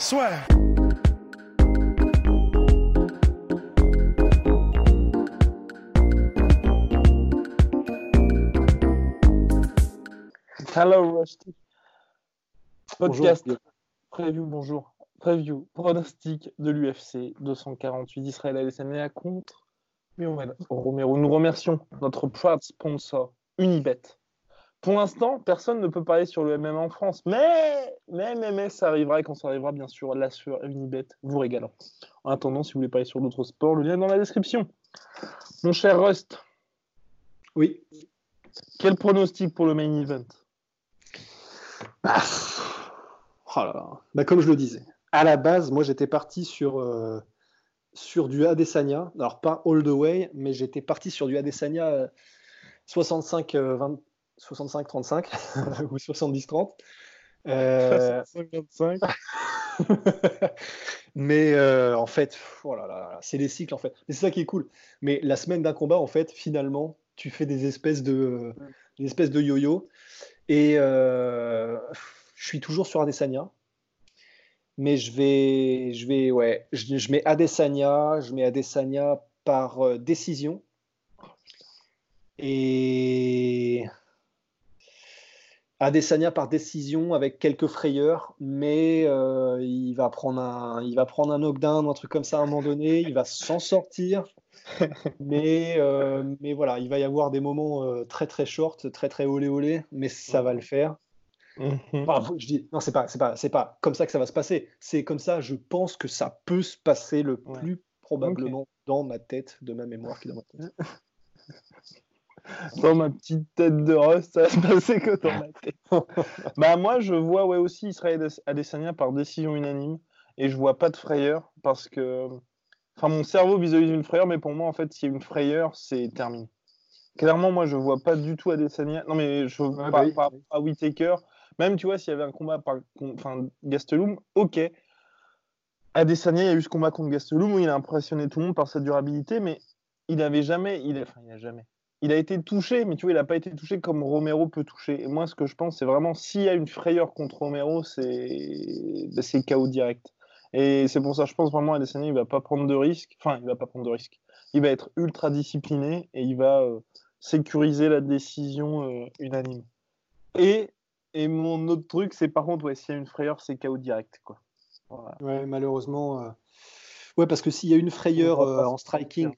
soit. Hello Rusty. Podcast Bonjour. preview, bonjour. Preview, pronostic de l'UFC 248 d'Israël Adesanya contre Romero. Nous remercions notre proud sponsor Unibet. Pour l'instant, personne ne peut parler sur le MM en France, mais, mais, mais, mais ça arrivera et quand ça arrivera, bien sûr, la sur Unibet vous régalant. En attendant, si vous voulez parler sur d'autres sports, le lien est dans la description. Mon cher Rust, Oui. quel pronostic pour le main event? Ah. Oh là là. Bah, comme je le disais, à la base, moi j'étais parti sur, euh, sur du Adesanya. Alors pas all the way, mais j'étais parti sur du Adesanya euh, 65, euh, 20 65-35 ou 70-30. Euh, 55. mais euh, en fait, pff, oh c'est les cycles en fait. Et c'est ça qui est cool. Mais la semaine d'un combat, en fait, finalement, tu fais des espèces de, des espèces de yo-yo. Et euh, je suis toujours sur Adesanya. Mais je vais, je vais, ouais, je, je mets Adesanya, je mets Adesanya par euh, décision. Et Adesanya par décision avec quelques frayeurs, mais euh, il va prendre un, il va prendre un knockdown un truc comme ça à un moment donné. Il va s'en sortir, mais, euh, mais voilà, il va y avoir des moments euh, très très short, très très olé olé, mais ça va le faire. Mhm. Enfin, faut que je dis, non, c'est pas, c'est pas, c'est pas comme ça que ça va se passer. C'est comme ça, je pense que ça peut se passer le Ouais. plus probablement dans ma tête, de ma mémoire qui est dans ma tête. Dans ma petite tête de Rust, ça va se passer que dans ma tête. bah moi, je vois ouais, aussi Israël Ades- Adesanya par décision unanime et je vois pas de frayeur parce que... Enfin, mon cerveau visualise une frayeur, mais pour moi, en fait, s'il y a une frayeur, c'est terminé. Clairement, moi, je vois pas du tout Adesanya... Non, mais je Ouais, par, bah oui. à Whittaker, même, tu vois, s'il y avait un combat par... Enfin, Gastelum, ok. Adesanya, il y a eu ce combat contre Gastelum où il a impressionné tout le monde par sa durabilité, mais il n'avait jamais... Il a... Enfin, il a jamais il a été touché, mais tu vois, il n'a pas été touché comme Romero peut toucher. Et moi, ce que je pense, c'est vraiment s'il y a une frayeur contre Romero, c'est ben, c'est KO direct. Et c'est pour ça, je pense vraiment à Adesanya, il va pas prendre de risque. Enfin, il va pas prendre de risque. Il va être ultra discipliné et il va euh, sécuriser la décision euh, unanime. Et, et mon autre truc, c'est par contre, ouais, s'il y a une frayeur, c'est KO direct. Quoi. Voilà. Ouais, malheureusement. euh, Ouais, parce que s'il y a une frayeur euh, en striking,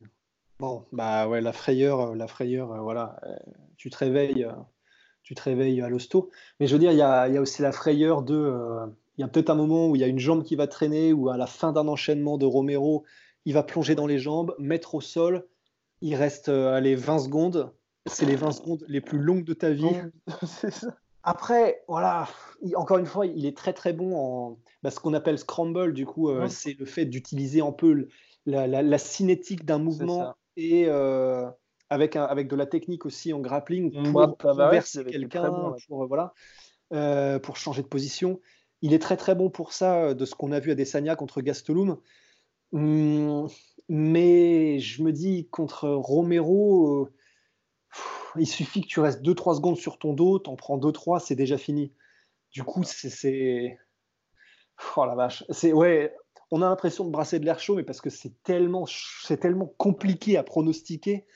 bon, bah ouais, la frayeur, euh, la frayeur, euh, voilà, euh, tu te réveilles, euh, tu te réveilles à l'hosto. Mais je veux dire, il y a, il y a aussi la frayeur de, il y a peut-être un moment où il y a une jambe qui va traîner, ou à la fin d'un enchaînement de Romero, il va plonger dans les jambes, mettre au sol, il reste, allez, 20 secondes. C'est les 20 secondes les plus longues de ta vie. c'est ça. Après, voilà, il- encore une fois, il est très très bon en bah, ce qu'on appelle scramble. Du coup, Ouais. c'est le fait d'utiliser un peu la, la- la cinétique d'un mouvement. Et euh, avec, un- avec de la technique aussi en grappling On pour il avait été quelqu'un, bon, pour, euh, voilà, euh, pour changer de position. Il est très très bon pour ça, de ce qu'on a vu à Desania contre Gastelum. Hum, mais je me dis, contre Romero, euh, pff, il suffit que tu restes 2-3 secondes sur ton dos, t'en prends 2-3, c'est déjà fini. Du coup, c'est- c'est. Oh la vache. C'est, ouais, on a l'impression de brasser de l'air chaud, mais parce que c'est tellement, c'est tellement compliqué à pronostiquer.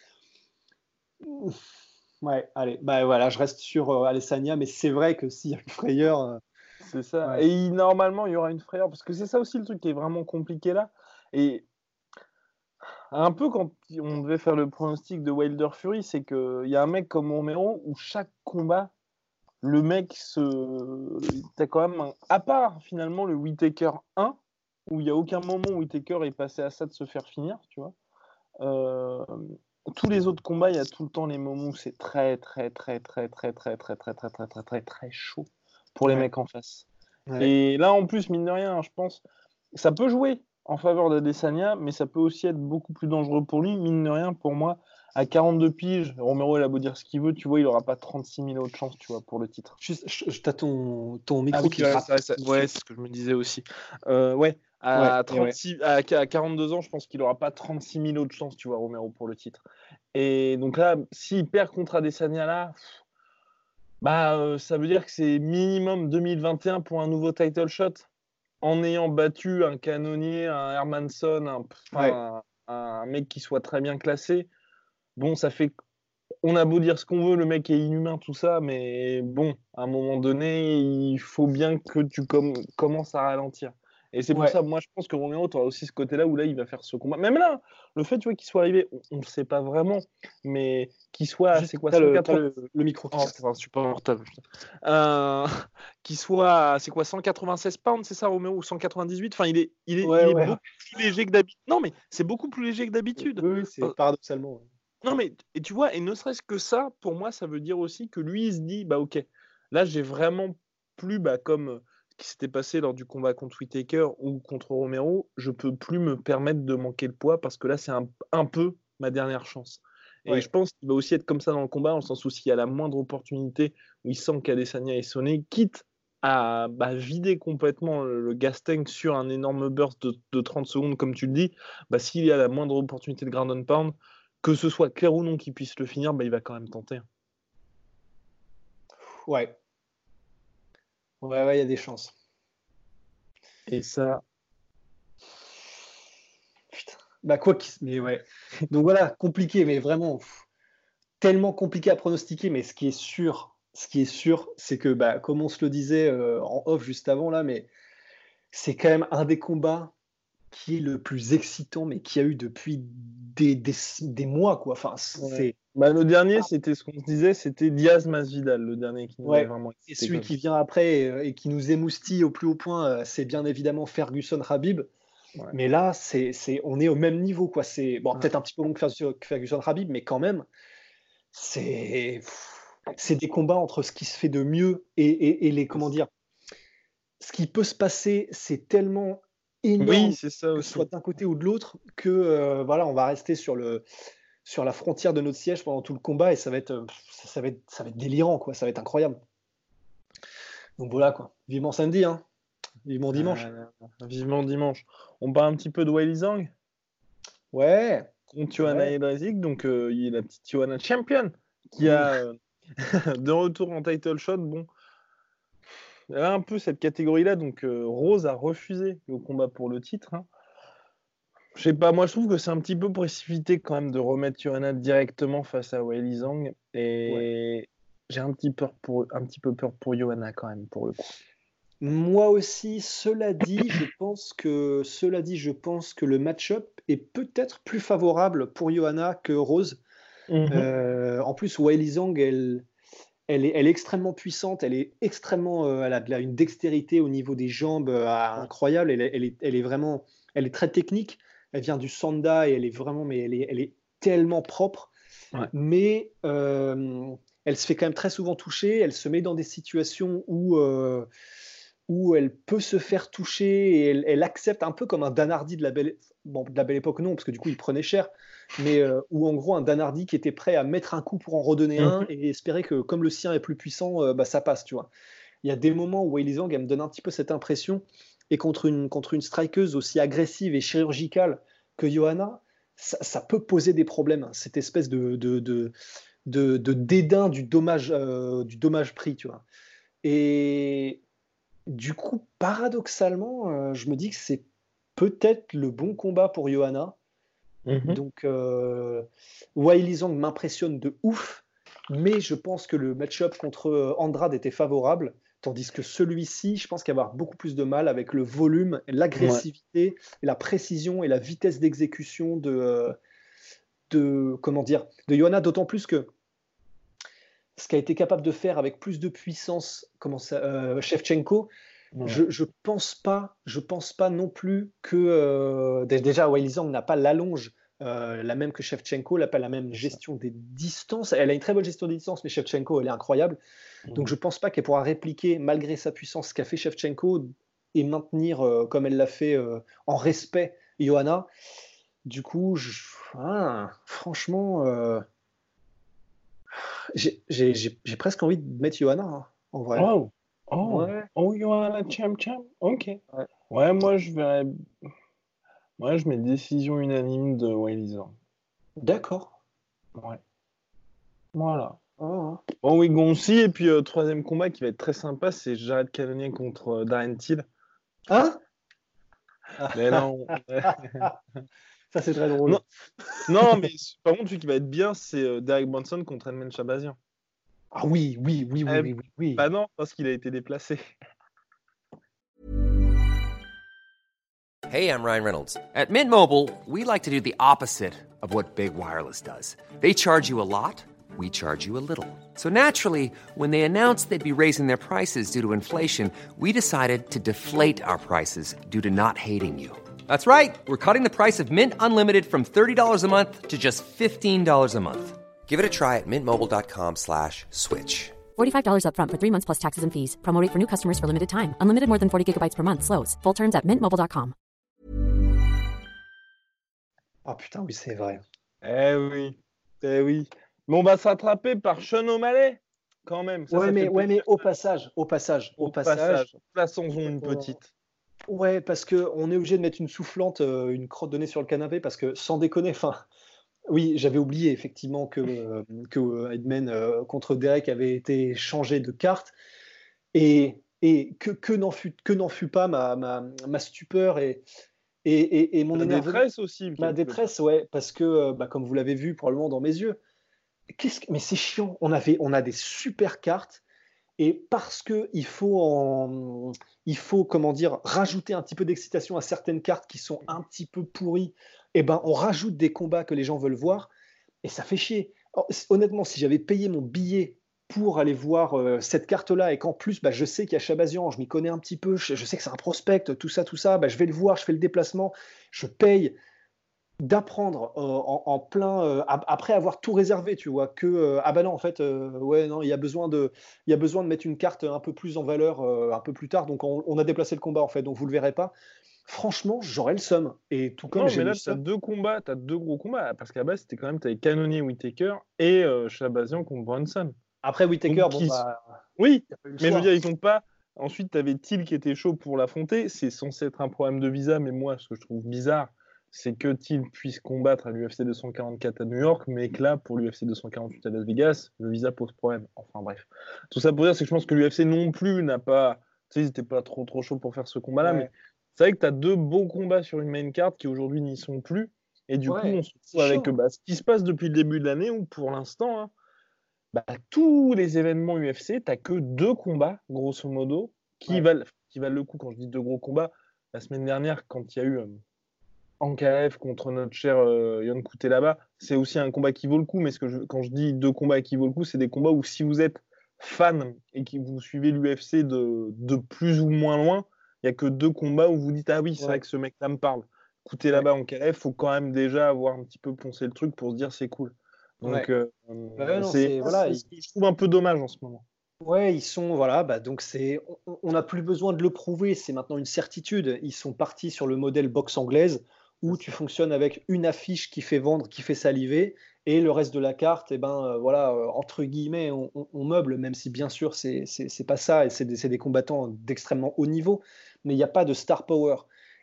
Ouais, allez, bah voilà, je reste sur euh, Alessania, mais c'est vrai que s'il y a une frayeur. euh, C'est ça. Ouais. Et il- normalement, il y aura une frayeur, parce que c'est ça aussi le truc qui est vraiment compliqué là. Et un peu quand on devait faire le pronostic de Wilder Fury, c'est qu'il y a un mec comme Romero où chaque combat, le mec se. T'as quand même un. À part finalement le Whitaker 1, où il n'y a aucun moment où Whitaker est passé à ça de se faire finir, tu vois. Euh, tous les autres combats, il y a tout le temps les moments où c'est très, très, très, très, très, très, très, très, très, très, très, très, très chaud pour les Ouais. mecs en face. Et là, en plus, mine de rien, je pense, ça peut jouer en faveur d'Adesanya, mais ça peut aussi être beaucoup plus dangereux pour lui. Mine de rien, pour moi, à 42 piges, Romero, il a beau dire ce qu'il veut, tu vois, il n'aura pas 36 000 autres chances, tu vois, pour le titre. Juste, je, t'as ton, ton micro ah qui ouais, c'est ce que je me disais aussi. Euh, ouais, à, 36, à, 42 ans, je pense qu'il n'aura pas 36 000 autres chances, tu vois, Romero, pour le titre. Et donc là, s'il perd contre Adesanya, là, bah, euh, ça veut dire que c'est minimum 2021 pour un nouveau title shot en ayant battu un canonnier, un Hermanson, un, un, mec qui soit très bien classé. Bon, ça fait. On a beau dire ce qu'on veut, le mec est inhumain, tout ça, mais bon, à un moment donné, il faut bien que tu commences à ralentir. Et c'est pour ça, moi, je pense que Roméo, tu aussi ce côté-là où là, il va faire ce combat. Même là, le fait tu vois, qu'il soit arrivé, on ne sait pas vraiment, mais qu'il soit. C'est quoi le, le, micro oh, C'est insupportable. Euh, qu'il soit. C'est quoi 196 pounds, c'est ça, Roméo Ou 198 Enfin, il est, il est, beaucoup plus léger que d'habitude. Non, mais c'est beaucoup plus léger que d'habitude. Oui, c'est euh, paradoxalement. Non, mais et tu vois, et ne serait-ce que ça, pour moi, ça veut dire aussi que lui, il se dit bah, ok, là, j'ai vraiment plus, bah, comme qui s'était passé lors du combat contre Whitaker ou contre Romero, je peux plus me permettre de manquer le poids parce que là, c'est un, peu ma dernière chance. Et je pense qu'il va aussi être comme ça dans le combat, dans le sens où s'il y a la moindre opportunité où il sent qu'Adesanya est sonné, quitte à bah, vider complètement le, gas tank sur un énorme burst de, 30 secondes, comme tu le dis, bah, s'il y a la moindre opportunité de ground and pound, que ce soit clair ou non qu'il puisse le finir, bah, il va quand même tenter. Ouais, Ouais, ouais, il y a des chances. Et ça. Putain. Bah, quoi qu'il. Mais ouais. Donc voilà, compliqué, mais vraiment tellement compliqué à pronostiquer. Mais ce qui est sûr, ce qui est sûr, c'est que, bah, comme on se le disait euh, en off juste avant là, mais c'est quand même un des combats qui est le plus excitant, mais qui a eu depuis des, des, mois, quoi. Enfin, c'est. Bah, le dernier, c'était ce qu'on se disait, c'était Diaz Masvidal, le dernier qui nous ouais. vraiment. Et celui qui vient après euh, et, qui nous émoustille au plus haut point, euh, c'est bien évidemment Ferguson Habib. Mais là, c'est, on est au même niveau, quoi. C'est bon, peut-être un petit peu moins que Ferguson Habib, mais quand même, c'est, c'est des combats entre ce qui se fait de mieux et, et, et les comment dire. Ce qui peut se passer, c'est tellement oui, c'est ça que soit d'un côté ou de l'autre, que euh, voilà, on va rester sur, le, sur la frontière de notre siège pendant tout le combat et ça va être, euh, ça, va être, ça va être délirant, quoi. Ça va être incroyable. Donc voilà, quoi. Vivement samedi, hein. Vivement dimanche. vivement dimanche. On parle un petit peu de Wiley Zhang Ouais. Contre Johanna ouais. donc euh, il est la petite Johanna Champion qui a de retour en title shot. Bon, y a un peu cette catégorie-là, donc euh, Rose a refusé le combat pour le titre. Hein. Je sais pas, moi je trouve que c'est un petit peu précipité quand même de remettre Johanna directement face à Weili Zhang. Et j'ai un petit, peur pour, un petit peu peur pour Johanna quand même, pour le coup. Moi aussi, cela dit, je pense que cela dit, je pense que le match-up est peut-être plus favorable pour Johanna que Rose. Mhm. Euh, en plus, Weili Zhang, elle, elle est, extrêmement puissante, elle est extrêmement, euh, elle a une dextérité au niveau des jambes euh, incroyable. Elle, est, vraiment, elle est très technique. Elle vient du sanda et elle est vraiment, mais elle est, tellement propre. Mais euh, elle se fait quand même très souvent toucher. Elle se met dans des situations où où elle peut se faire toucher et elle, accepte un peu comme un Danardi de la belle, bon, de la belle époque, non, parce que du coup il prenait cher, mais euh, ou en gros un Danardi qui était prêt à mettre un coup pour en redonner un mhm. et espérer que comme le sien est plus puissant, euh, bah, ça passe, tu vois. Il y a des moments où Weili Zhang, elle me donne un petit peu cette impression, et contre une, contre une strikeuse aussi agressive et chirurgicale que Johanna, ça, peut poser des problèmes, cette espèce de, de, de, de, dédain du dommage, euh, du dommage pris, tu vois. Et du coup, paradoxalement, je me dis que c'est peut-être le bon combat pour Johanna Mhm. Donc, euh, Wiley Zhang m'impressionne de ouf, mais je pense que le match-up contre euh, Andrade était favorable, tandis que celui-ci, je pense qu'il va avoir beaucoup plus de mal avec le volume, l'agressivité, la précision et la vitesse d'exécution de, euh, de, comment dire, de Johanna, d'autant plus que ce qu'a été capable de faire avec plus de puissance, comment ça, euh, Shevchenko, je, je pense pas, je pense pas non plus que euh, déjà Wiley Zhang n'a pas l'allonge euh, la même que Shevchenko, elle n'a pas la même gestion des distances. Elle a une très bonne gestion des distances, mais Shevchenko, elle est incroyable. Donc je ne pense pas qu'elle pourra répliquer, malgré sa puissance, ce qu'a fait Shevchenko et maintenir, euh, comme elle l'a fait, en respect Johanna. Du coup, ah, franchement, j'ai presque envie de mettre Johanna, hein, en vrai. Oh, oh, oh Johanna, champ, champ. Ok. Ouais, moi, je vais moi, je mets décision unanime de Wiley D'accord. Ouais. Voilà. Oh, oui, Gonsi, et puis euh, troisième combat qui va être très sympa, c'est Jared Cannonier contre euh, Darren Till. Hein? Mais non. Ça, c'est très drôle. Non, mais par contre, celui qui va être bien, c'est euh, Derek Bronson contre Edmond Chabazian. Ah oui, oui, oui, oui, oui, oui. Bah non, parce qu'il a été déplacé. Hey, I'm Ryan Reynolds. At Mint Mobile, we like to do the opposite of what Big Wireless does. They charge you a lot, we charge you a little. So naturally, when they announced they'd be raising their prices due to inflation, we decided to deflate our prices due to not hating you. That's right. We're cutting the price of Mint Unlimited from $30 a month to just $15 a month. Give it a try at mintmobile.com slash switch. $45 upfront for three months plus taxes and fees. Promo for new customers for limited time. Unlimited more than 40 gigabytes per month. Slows. Full terms at mintmobile.com. Ah putain, oui, c'est vrai. Eh oui, eh oui. Mais on va s'attraper par Sean O'Malley, quand même. ouais, mais, ouais mais au passage, au passage, au, passage. Plaçons-en une petite. Ouais, parce qu'on est obligé de mettre une soufflante, euh, une crotte de nez sur le canapé, parce que sans déconner, enfin, oui, j'avais oublié effectivement que, euh, que euh, contre Derek avait été changé de carte. Et, et que, que n'en fut, fut, pas ma, ma, ma stupeur et, et, et, mon Ma détresse aussi. Ma détresse, ouais, parce que, euh, bah, comme vous l'avez vu probablement dans mes yeux, qu'est-ce que... mais c'est chiant. On, avait, on a des super cartes et parce que il faut, il faut comment dire, rajouter un petit peu d'excitation à certaines cartes qui sont un petit peu pourries, eh ben on rajoute des combats que les gens veulent voir et ça fait chier. honnêtement, si j'avais payé mon billet pour aller voir euh, cette carte-là et qu'en plus, bah, je sais qu'il y a Chabazian, je m'y connais un petit peu, je, sais que c'est un prospect, tout ça, tout ça, bah, je vais le voir, je fais le déplacement, je paye d'apprendre euh, en, plein euh, après avoir tout réservé tu vois que ah bah non en fait ouais non il y a besoin de il y a besoin de mettre une carte un peu plus en valeur un peu plus tard donc on, a déplacé le combat en fait donc vous le verrez pas. Franchement j'aurais le seum. Et tout comme j'ai là tu as deux combats tu as deux gros combats. Parce qu'à base c'était quand même tu avais Canonier Whitaker et Chabazian contre Bronson après Whitaker, bon, bah, oui, mais je veux dire, ils n'ont pas. Ensuite, tu avais Thiel qui était chaud pour l'affronter. C'est censé être un problème de visa, mais moi, ce que je trouve bizarre, c'est que Thiel puisse combattre à l'UFC 244 à New York, mais que là, pour l'UFC 248 à Las Vegas, le visa pose problème. Enfin bref. Tout ça pour dire, c'est que je pense que l'UFC non plus n'a pas. Tu sais, ils n'étaient pas trop, trop chauds pour faire ce combat-là, mais c'est vrai que tu as deux beaux combats sur une main card qui aujourd'hui n'y sont plus. Et du coup, on se retrouve avec bah, ce qui se passe depuis le début de l'année, où pour l'instant, hein, bah, tous les événements UFC, tu n'as que deux combats, grosso modo, qui, valent, qui valent le coup. Quand je dis deux gros combats, la semaine dernière, quand il y a eu euh, Ankaev contre notre cher euh, Yann Kouté là-bas, c'est aussi un combat qui vaut le coup. Mais ce que quand je dis deux combats qui vaut le coup, c'est des combats où si vous êtes fan et que vous suivez l'UFC de, de, plus ou moins loin, il n'y a que deux combats où vous dites Ah oui, c'est vrai que ce mec-là me parle. Kouté là-bas, Ankaev, faut quand même déjà avoir un petit peu poncé le truc pour se dire c'est cool. Donc, euh, c'est voilà, je trouve un peu dommage en ce moment. Ouais, ils sont voilà, bah donc c'est on n'a plus besoin de le prouver, c'est maintenant une certitude. Ils sont partis sur le modèle boxe anglaise où tu fonctionnes avec une affiche qui fait vendre, qui fait saliver, et le reste de la carte, et eh ben euh, voilà, euh, entre guillemets, on, meuble, même si bien sûr c'est pas ça, et c'est des, des, combattants d'extrêmement haut niveau, mais il n'y a pas de star power.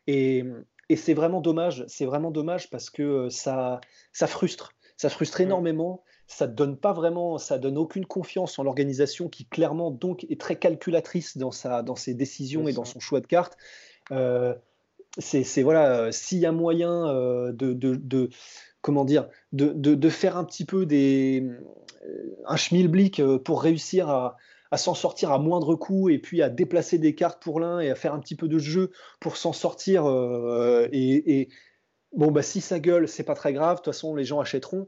Et, et c'est vraiment dommage, c'est vraiment dommage parce que ça ça frustre ça frustre énormément. Ça ne donne pas vraiment, ça donne aucune confiance en l'organisation qui clairement donc est très calculatrice dans sa, dans ses décisions et dans son choix de cartes. Euh, c'est voilà, euh, s'il y a moyen euh, de, de, comment dire, de, faire un petit peu des un schmilblick pour réussir à, à s'en sortir à moindre coût et puis à déplacer des cartes pour l'un et à faire un petit peu de jeu pour s'en sortir et, Bon, bah, si ça gueule, c'est pas très grave. De toute façon, les gens achèteront.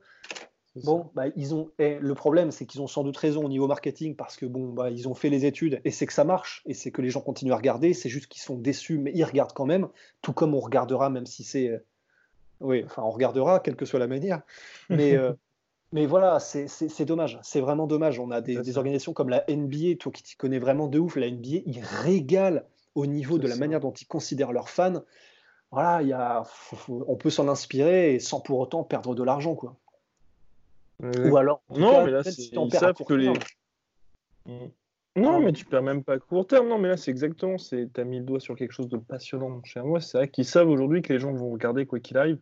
Bon, bah, ils ont. Et le problème, c'est qu'ils ont sans doute raison au niveau marketing parce que bon, bah, ils ont fait les études et c'est que ça marche et c'est que les gens continuent à regarder. C'est juste qu'ils sont déçus, mais ils regardent quand même. Tout comme on regardera, même si c'est Oui, enfin, on regardera, quelle que soit la manière. Mais, euh, mais voilà, c'est dommage. C'est vraiment dommage. On a des, organisations comme la NBA, toi qui t'y connais vraiment de ouf, la NBA, ils régalent au niveau de la manière dont ils considèrent leurs fans. Voilà, y a, on peut s'en inspirer sans pour autant perdre de l'argent, quoi. Ou alors, non, mais là, si ils savent que les. Non, mais tu perds même pas court terme. Non, mais là, c'est exactement. Tu as mis le doigt sur quelque chose de passionnant, mon cher. Moi, c'est vrai qu'ils savent aujourd'hui que les gens vont regarder quoi qu'il arrive.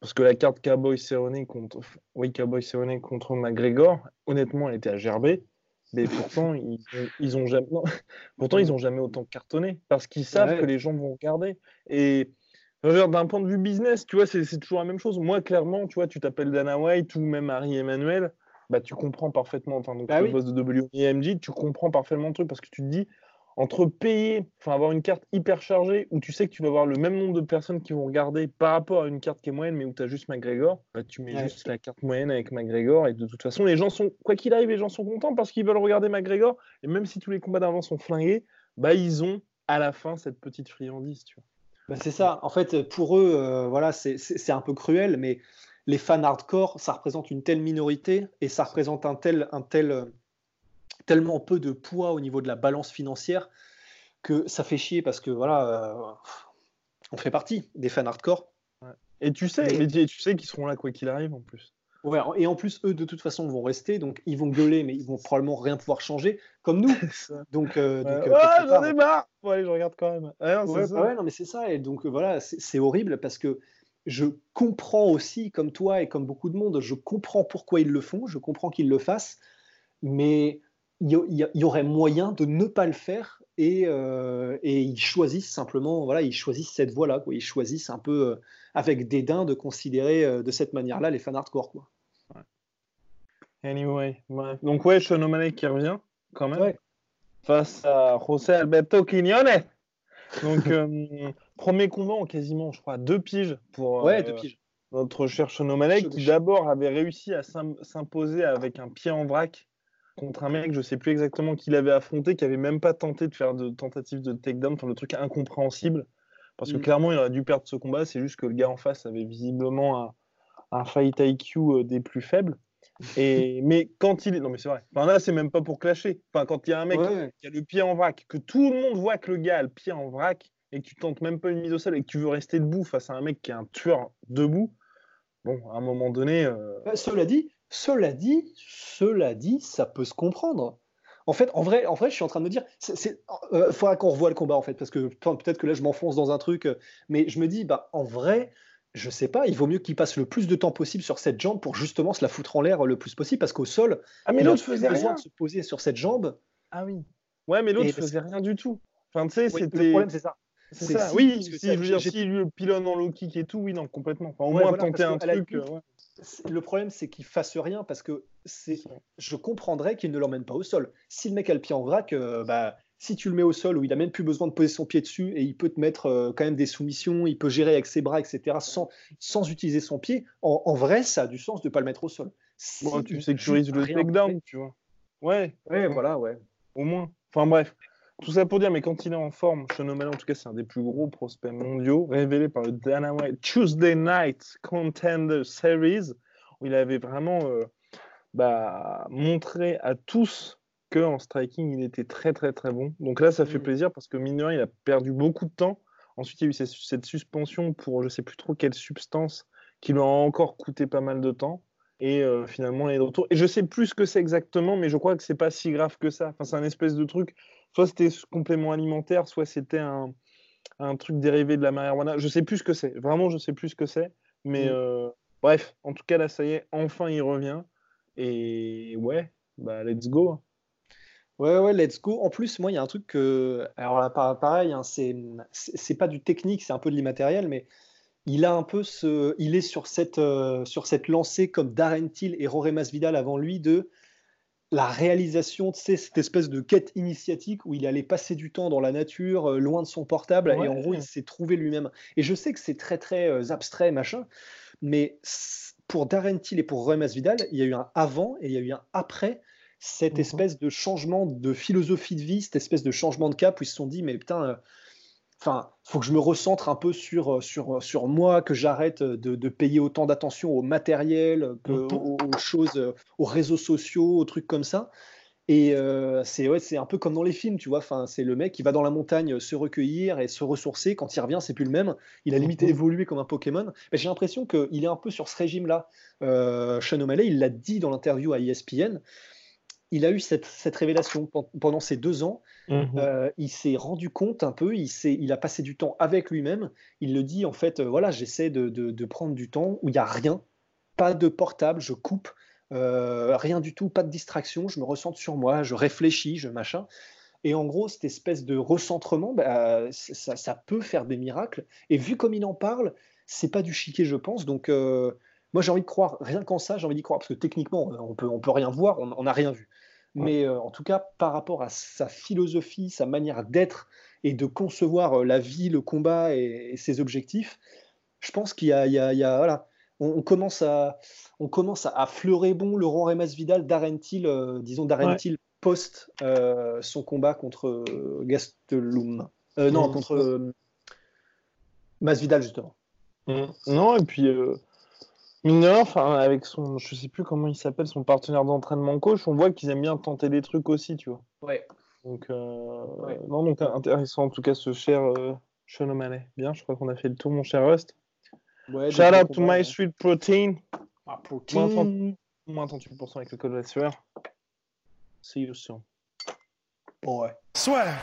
Parce que la carte Cowboy Cerrone contre, oui, Cowboy contre McGregor, honnêtement, elle était à gerber. Mais pourtant, ils, ils ont jamais, pourtant, ils ont jamais autant cartonné. Parce qu'ils savent que les gens vont regarder. Et d'un point de vue business, tu vois, c'est toujours la même chose. Moi, clairement, tu vois, tu t'appelles Dana White ou même Harry Emmanuel bah, tu comprends parfaitement, enfin, donc bah le boss de WMG, tu comprends parfaitement le truc parce que tu te dis, entre payer, enfin avoir une carte hyper chargée où tu sais que tu vas avoir le même nombre de personnes qui vont regarder par rapport à une carte qui est moyenne mais où tu as juste McGregor, bah, tu mets juste la carte moyenne avec McGregor et de toute façon les gens sont, quoi qu'il arrive, les gens sont contents parce qu'ils veulent regarder McGregor et même si tous les combats d'avant sont flingués, bah ils ont à la fin cette petite friandise, tu vois. Bah, c'est ça, en fait pour eux, euh, voilà, c'est un peu cruel mais les fans hardcore, ça représente une telle minorité et ça représente un tel, un tel, euh, tellement peu de poids au niveau de la balance financière que ça fait chier parce que voilà, euh, on fait partie des fans hardcore. Et tu sais, tu sais qu'ils seront là quoi qu'il arrive en plus. Ouais, et en plus, eux, de toute façon, vont rester, donc ils vont gueuler, mais ils vont probablement rien pouvoir changer, comme nous. donc, euh, j'en ai marre Bon, allez, je regarde quand même. Bah ouais, non, mais c'est ça, et donc voilà, c'est horrible parce que je comprends aussi, comme toi et comme beaucoup de monde, je comprends pourquoi ils le font, je comprends qu'ils le fassent, mais il y, aurait moyen de ne pas le faire et, euh, ils choisissent simplement, voilà, ils choisissent cette voie-là, ils choisissent un peu euh, avec dédain de considérer euh, de cette manière-là les fans hardcore, quoi. Anyway, donc ouais, Sean O'Malley qui revient quand même. Face à José Alberto Quiñones. Donc Premier combat en quasiment, je crois, deux piges pour ouais, deux piges. notre cher Shonomalek, qui d'abord avait réussi à s'imposer avec un pied en vrac contre un mec, je sais plus exactement qui l'avait affronté, qui avait même pas tenté de faire de tentative de takedown, enfin le truc incompréhensible. Parce que mm. clairement, il aurait dû perdre ce combat. C'est juste que le gars en face avait visiblement un, un fight IQ euh, des plus faibles. Et, mais quand il est. Non, mais c'est vrai. Enfin, là, c'est même pas pour clasher. Enfin, quand il y a un mec qui a le pied en vrac, que tout le monde voit que le gars a le pied en vrac, et que tu tentes même pas une mise au sol et que tu veux rester debout face à un mec qui est un tueur debout, bon, à un moment donné. Euh, bah, cela dit, cela dit, cela dit, ça peut se comprendre. En fait, en vrai, en vrai, je suis en train de me dire, il euh, faudra qu'on revoie le combat en fait, parce que peut-être que là je m'enfonce dans un truc, euh, mais je me dis, bah en vrai, je sais pas, il vaut mieux qu'il passe le plus de temps possible sur cette jambe pour justement se la foutre en l'air le plus possible, parce qu'au sol, ah, mais l'autre faisait besoin de se poser sur cette jambe. Ah oui. Ouais, mais l'autre faisait rien du tout. Enfin, tu sais, c'était. Le problème, c'est ça. C'est ça. oui, si, je veux dire, si lui pilonne en low kick et tout, oui, non, complètement. au moins tenter un truc. Euh, le problème, c'est qu'il fasse rien parce que c'est. Je comprendrais qu'il ne l'emmène pas au sol. Si le mec a le pied en vrac, euh, bah, si tu le mets au sol où il a même plus besoin de poser son pied dessus et il peut te mettre euh, quand même des soumissions, il peut gérer avec ses bras, etc. sans, sans utiliser son pied, en, vrai, ça a du sens de ne pas le mettre au sol. tu sécurises le takedown, tu vois. Ouais. Ouais, voilà, ouais. Au moins. Enfin bref. Tout ça pour dire, mais quand il est en forme, Sean en tout cas, c'est un des plus gros prospects mondiaux, révélé par le Dana White Tuesday Night Contender Series, où il avait vraiment euh, bah, montré à tous qu'en striking, il était très très très bon. Donc là, ça fait mm. plaisir parce que mineur, il a perdu beaucoup de temps. Ensuite, il y a eu cette suspension pour je sais plus trop quelle substance qui lui a encore coûté pas mal de temps. Et euh, finalement, il est de retour. Et je sais plus ce que c'est exactement, mais je crois que c'est pas si grave que ça. Enfin, c'est un espèce de truc soit c'était ce complément alimentaire, soit c'était un, un, truc dérivé de la marijuana. Je sais plus ce que c'est. Vraiment, je sais plus ce que c'est. Mais mm. euh, bref, en tout cas, là, ça y est, enfin, il revient. Et ouais, bah, let's go. Ouais, ouais, let's go. En plus, moi, il y a un truc que. Alors là, pareil, hein, c'est pas du technique, c'est un peu de l'immatériel, mais il a un peu ce. Il est sur cette, euh, sur cette lancée comme Darren Till et Roré Masvidal avant lui de la réalisation de cette espèce de quête initiatique où il allait passer du temps dans la nature, euh, loin de son portable, et en gros, il s'est trouvé lui-même. Et je sais que c'est très, très euh, abstrait, machin, mais pour Darren Till et pour Roy Vidal, il y a eu un avant et il y a eu un après cette mhm. espèce de changement de philosophie de vie, cette espèce de changement de cap où ils se sont dit, mais putain, euh, enfin, faut que je me recentre un peu sur, sur, sur moi, que j'arrête de, payer autant d'attention au matériel, aux, choses, aux réseaux sociaux, aux trucs comme ça. Et c'est ouais, c'est un peu comme dans les films, tu vois. Enfin, c'est le mec qui va dans la montagne se recueillir et se ressourcer. Quand il revient, c'est plus le même. Il a mhm. évolué comme un Pokémon. J'ai l'impression qu'il est un peu sur ce régime-là. Euh, Sean O'Malley, il l'a dit dans l'interview à ESPN. Il a eu cette, cette révélation pendant ces deux ans. Mhm. il s'est rendu compte un peu. Il, a passé du temps avec lui-même. Il le dit en fait. voilà, j'essaie de, prendre du temps où il n'y a rien, pas de portable. Je coupe euh, rien du tout, pas de distraction, je me ressens sur moi, je réfléchis, je machin. Et en gros, cette espèce de recentrement, bah, ça, peut faire des miracles. Et vu comme il en parle, c'est pas du chiquet, je pense. Donc, euh, moi, j'ai envie de croire, rien qu'en ça, j'ai envie d'y croire, parce que techniquement, on peut, on peut rien voir, on n'a rien vu. Mais euh, en tout cas, par rapport à sa philosophie, sa manière d'être et de concevoir la vie, le combat et, ses objectifs, je pense qu'il y a, il y a voilà, on, commence à, on commence à, fleurer bon Laurent Remas Vidal d'Arentil, euh, disons d'Arentil post euh, son combat contre euh, Gastelum. non, mmh. contre Masvidal justement. Mmh. Non, et puis mineur, enfin avec son, je sais plus comment il s'appelle, son partenaire d'entraînement coach, on voit qu'ils aiment bien tenter des trucs aussi, tu vois. Ouais. Donc, non, donc intéressant en tout cas ce cher Sean O'Malley. Bien, je crois qu'on a fait le tour, mon cher Rust. Shout out to my sweet protein. Ah, protein. Moins 38% avec le code de sueur. See you soon. Ouais. Swear.